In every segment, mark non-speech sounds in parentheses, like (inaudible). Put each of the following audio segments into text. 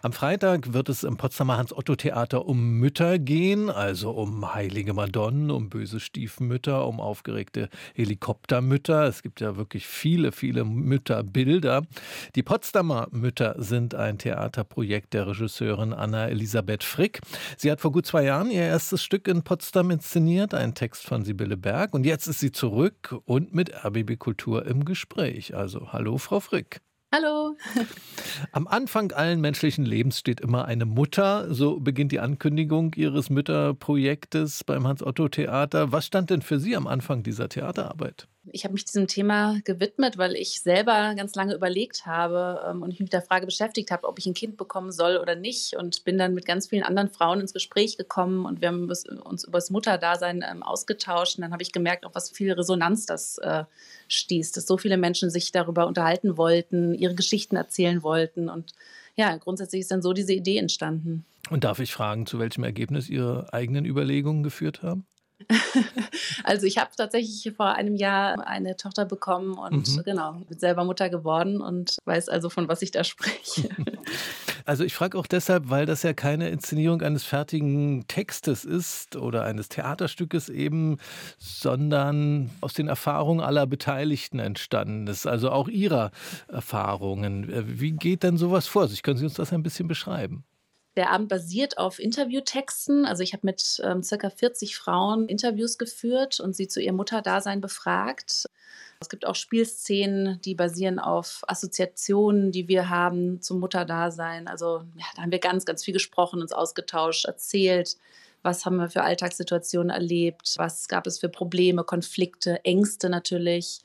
Am Freitag wird es im Potsdamer Hans-Otto-Theater um Mütter gehen, also um heilige Madonnen, um böse Stiefmütter, um aufgeregte Helikoptermütter. Es gibt ja wirklich viele, viele Mütterbilder. Die Potsdamer Mütter sind ein Theaterprojekt der Regisseurin Anna Elisabeth Frick. Sie hat vor gut zwei Jahren ihr erstes Stück in Potsdam inszeniert, ein Text von Sibylle Berg. Und jetzt ist sie zurück und mit RBB Kultur im Gespräch. Also hallo, Frau Frick. Hallo. Am Anfang allen menschlichen Lebens steht immer eine Mutter. So beginnt die Ankündigung Ihres Mütterprojektes beim Hans-Otto-Theater. Was stand denn für Sie am Anfang dieser Theaterarbeit? Ich habe mich diesem Thema gewidmet, weil ich selber ganz lange überlegt habe ähm, und mich mit der Frage beschäftigt habe, ob ich ein Kind bekommen soll oder nicht. Und bin dann mit ganz vielen anderen Frauen ins Gespräch gekommen und wir haben uns über das Mutterdasein ähm, ausgetauscht. Und dann habe ich gemerkt, auf was viel Resonanz das äh, stieß, dass so viele Menschen sich darüber unterhalten wollten, ihre Geschichten erzählen wollten. Und ja, grundsätzlich ist dann so diese Idee entstanden. Und darf ich fragen, zu welchem Ergebnis Ihre eigenen Überlegungen geführt haben? (laughs) also ich habe tatsächlich vor einem Jahr eine Tochter bekommen und mhm. genau, bin selber Mutter geworden und weiß also, von was ich da spreche. (laughs) Also ich frage auch deshalb, weil das ja keine Inszenierung eines fertigen Textes ist oder eines Theaterstückes eben, sondern aus den Erfahrungen aller Beteiligten entstanden ist, also auch ihrer Erfahrungen. Wie geht denn sowas vor sich? Können Sie uns das ein bisschen beschreiben? Der Abend basiert auf Interviewtexten. Also ich habe mit ähm, circa 40 Frauen Interviews geführt und sie zu ihrem Mutterdasein befragt. Es gibt auch Spielszenen, die basieren auf Assoziationen, die wir haben zum Mutterdasein. Also ja, da haben wir ganz, ganz viel gesprochen, uns ausgetauscht, erzählt. Was haben wir für Alltagssituationen erlebt? Was gab es für Probleme, Konflikte, Ängste natürlich?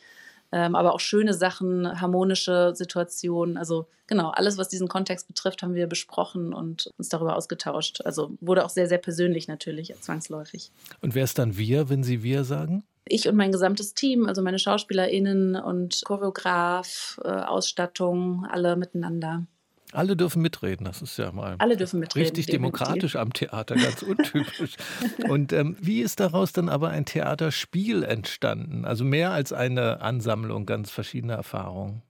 Ähm, aber auch schöne Sachen, harmonische Situationen. Also genau, alles, was diesen Kontext betrifft, haben wir besprochen und uns darüber ausgetauscht. Also wurde auch sehr, sehr persönlich natürlich, zwangsläufig. Und wer ist dann wir, wenn Sie wir sagen? Ich und mein gesamtes Team, also meine SchauspielerInnen und Choreograf, äh, Ausstattung, alle miteinander. Alle dürfen mitreden, das ist ja mal Alle dürfen mitreden, richtig demokratisch am Theater, ganz (laughs) untypisch. Und ähm, wie ist daraus dann aber ein Theaterspiel entstanden? Also mehr als eine Ansammlung ganz verschiedener Erfahrungen.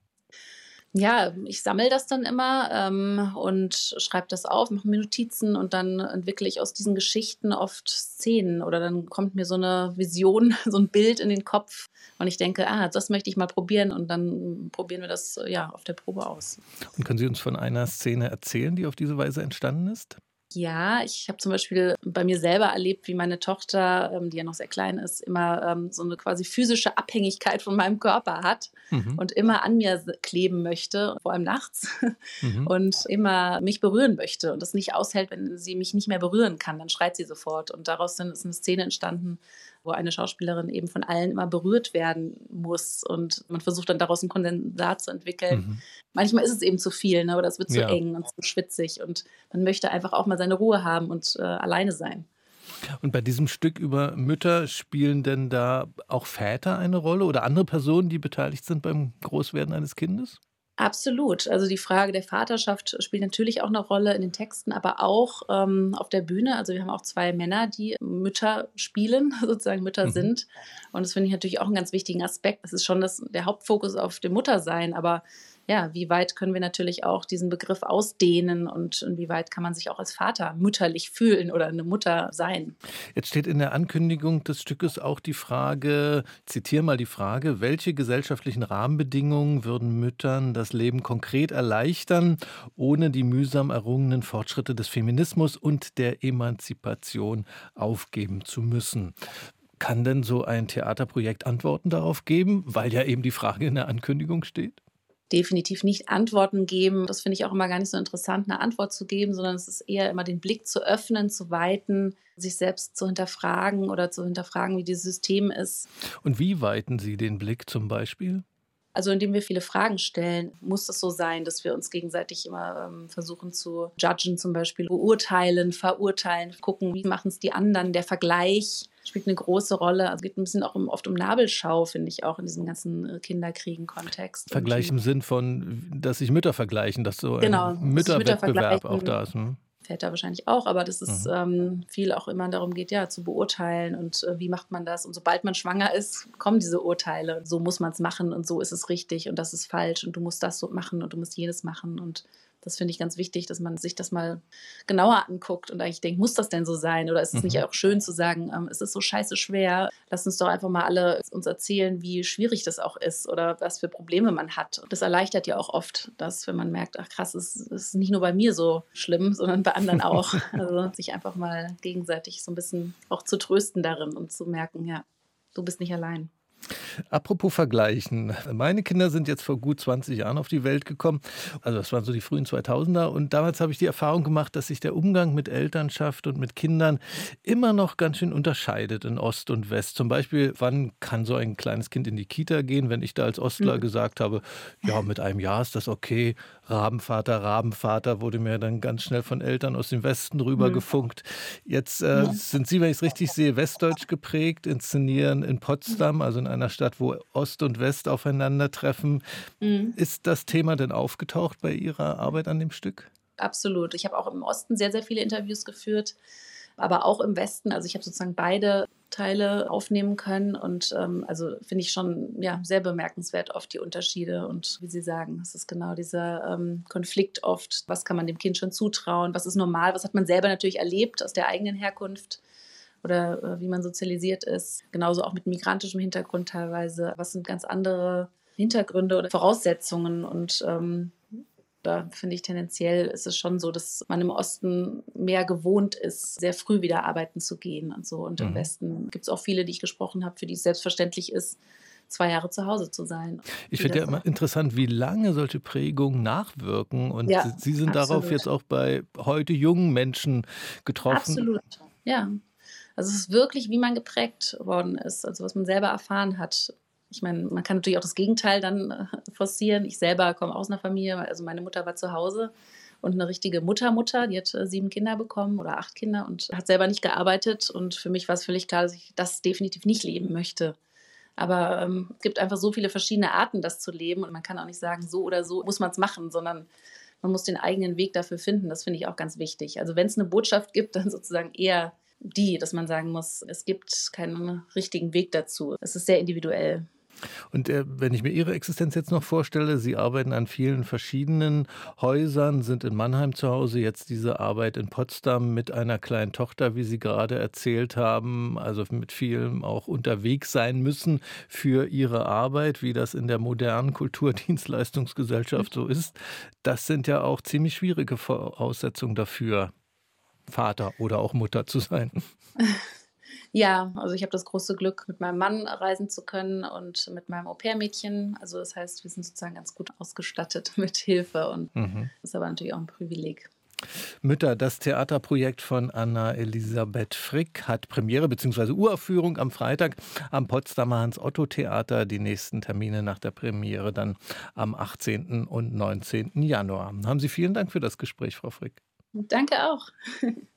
Ja, ich sammle das dann immer ähm, und schreibe das auf, mache mir Notizen und dann entwickle ich aus diesen Geschichten oft Szenen oder dann kommt mir so eine Vision, (laughs) so ein Bild in den Kopf und ich denke, ah, das möchte ich mal probieren und dann probieren wir das ja auf der Probe aus. Und können Sie uns von einer Szene erzählen, die auf diese Weise entstanden ist? Ja, ich habe zum Beispiel bei mir selber erlebt, wie meine Tochter, ähm, die ja noch sehr klein ist, immer ähm, so eine quasi physische Abhängigkeit von meinem Körper hat mhm. und immer an mir kleben möchte, vor allem nachts, (laughs) mhm. und immer mich berühren möchte und das nicht aushält, wenn sie mich nicht mehr berühren kann, dann schreit sie sofort. Und daraus ist eine Szene entstanden, wo eine Schauspielerin eben von allen immer berührt werden muss und man versucht dann daraus ein Kondensat zu entwickeln. Mhm. Manchmal ist es eben zu viel ne, oder es wird zu ja. eng und zu schwitzig und man möchte einfach auch mal seine Ruhe haben und äh, alleine sein. Und bei diesem Stück über Mütter spielen denn da auch Väter eine Rolle oder andere Personen, die beteiligt sind beim Großwerden eines Kindes? Absolut. Also die Frage der Vaterschaft spielt natürlich auch eine Rolle in den Texten, aber auch ähm, auf der Bühne. Also wir haben auch zwei Männer, die Mütter spielen, (laughs) sozusagen Mütter mhm. sind. Und das finde ich natürlich auch einen ganz wichtigen Aspekt. Das ist schon das, der Hauptfokus auf dem Muttersein, aber ja, wie weit können wir natürlich auch diesen Begriff ausdehnen und inwieweit kann man sich auch als Vater mütterlich fühlen oder eine Mutter sein? Jetzt steht in der Ankündigung des Stückes auch die Frage, zitiere mal die Frage, welche gesellschaftlichen Rahmenbedingungen würden Müttern das Leben konkret erleichtern, ohne die mühsam errungenen Fortschritte des Feminismus und der Emanzipation aufgeben zu müssen? Kann denn so ein Theaterprojekt Antworten darauf geben, weil ja eben die Frage in der Ankündigung steht? Definitiv nicht Antworten geben. Das finde ich auch immer gar nicht so interessant, eine Antwort zu geben, sondern es ist eher immer den Blick zu öffnen, zu weiten, sich selbst zu hinterfragen oder zu hinterfragen, wie dieses System ist. Und wie weiten Sie den Blick zum Beispiel? Also indem wir viele Fragen stellen, muss es so sein, dass wir uns gegenseitig immer ähm, versuchen zu judgen, zum Beispiel beurteilen, verurteilen, gucken, wie machen es die anderen, der Vergleich spielt eine große Rolle. Also es geht ein bisschen auch um, oft um Nabelschau, finde ich, auch in diesem ganzen äh, Kinderkriegen-Kontext. Vergleich im Sinn von, dass sich Mütter vergleichen, dass so genau, ein Mütterwettbewerb auch da ist. Ne? Väter wahrscheinlich auch, aber dass es mhm. ähm, viel auch immer darum geht, ja, zu beurteilen und äh, wie macht man das. Und sobald man schwanger ist, kommen diese Urteile. So muss man es machen und so ist es richtig und das ist falsch und du musst das so machen und du musst jenes machen und Das finde ich ganz wichtig, dass man sich das mal genauer anguckt und eigentlich denkt, muss das denn so sein? Oder ist es mhm. nicht auch schön zu sagen, ähm, es ist so scheiße schwer, lass uns doch einfach mal alle uns erzählen, wie schwierig das auch ist oder was für Probleme man hat. Das erleichtert ja auch oft, dass wenn man merkt, ach krass, es ist nicht nur bei mir so schlimm, sondern bei anderen (laughs) auch. also sich einfach mal gegenseitig so ein bisschen auch zu trösten darin und zu merken, ja, du bist nicht allein. Apropos Vergleichen. Meine Kinder sind jetzt vor gut 20 Jahren auf die Welt gekommen. Also das waren so die frühen 2000er. Und damals habe ich die Erfahrung gemacht, dass sich der Umgang mit Elternschaft und mit Kindern immer noch ganz schön unterscheidet in Ost und West. Zum Beispiel, wann kann so ein kleines Kind in die Kita gehen, wenn ich da als Ostler mhm. gesagt habe, ja, mit einem Jahr ist das okay. Rabenvater, Rabenvater wurde mir dann ganz schnell von Eltern aus dem Westen rüber mhm. gefunkt. Jetzt äh, sind Sie, wenn ich es richtig sehe, westdeutsch geprägt, inszenieren in Potsdam, also in einer Stadt, wo Ost und West aufeinandertreffen. Mhm. Ist das Thema denn aufgetaucht bei Ihrer Arbeit an dem Stück? Absolut. Ich habe auch im Osten sehr, sehr viele Interviews geführt, aber auch im Westen. Also ich habe sozusagen beide Teile aufnehmen können und ähm, also finde ich schon ja, sehr bemerkenswert oft die Unterschiede und wie Sie sagen, es ist genau dieser ähm, Konflikt oft, was kann man dem Kind schon zutrauen, was ist normal, was hat man selber natürlich erlebt aus der eigenen Herkunft oder äh, wie man sozialisiert ist. Genauso auch mit migrantischem Hintergrund teilweise. Was sind ganz andere Hintergründe oder Voraussetzungen und ähm, da finde ich tendenziell ist es schon so, dass man im Osten mehr gewohnt ist, sehr früh wieder arbeiten zu gehen und so. Und mhm. im Westen gibt es auch viele, die ich gesprochen habe, für die es selbstverständlich ist, zwei Jahre zu Hause zu sein. Ich finde ja immer interessant, wie lange solche Prägungen nachwirken. Und ja, Sie sind absolut. darauf jetzt auch bei heute jungen Menschen getroffen. Absolut, ja. Also es ist wirklich, wie man geprägt worden ist, also was man selber erfahren hat. Ich meine, man kann natürlich auch das Gegenteil dann äh, forcieren. Ich selber komme aus einer Familie, also meine Mutter war zu Hause und eine richtige Muttermutter, die hat äh, sieben Kinder bekommen oder acht Kinder und hat selber nicht gearbeitet. Und für mich war es völlig klar, dass ich das definitiv nicht leben möchte. Aber ähm, es gibt einfach so viele verschiedene Arten, das zu leben. Und man kann auch nicht sagen, so oder so muss man es machen, sondern man muss den eigenen Weg dafür finden. Das finde ich auch ganz wichtig. Also wenn es eine Botschaft gibt, dann sozusagen eher die, dass man sagen muss, es gibt keinen richtigen Weg dazu. Es ist sehr individuell. Und äh, wenn ich mir Ihre Existenz jetzt noch vorstelle, Sie arbeiten an vielen verschiedenen Häusern, sind in Mannheim zu Hause, jetzt diese Arbeit in Potsdam mit einer kleinen Tochter, wie Sie gerade erzählt haben, also mit vielem auch unterwegs sein müssen für Ihre Arbeit, wie das in der modernen Kulturdienstleistungsgesellschaft so ist. Das sind ja auch ziemlich schwierige Voraussetzungen dafür. Vater oder auch Mutter zu sein? (laughs) Ja, also ich habe das große Glück, mit meinem Mann reisen zu können und mit meinem Au-pair-Mädchen. Also das heißt, wir sind sozusagen ganz gut ausgestattet (laughs) mit Hilfe und mhm. das ist aber natürlich auch ein Privileg. Mütter, das Theaterprojekt von Anna Elisabeth Frick hat Premiere bzw. Uraufführung am Freitag am Potsdamer Hans-Otto-Theater. Die nächsten Termine nach der Premiere dann am 18. und 19. Januar. Haben Sie vielen Dank für das Gespräch, Frau Frick. Danke auch. (laughs)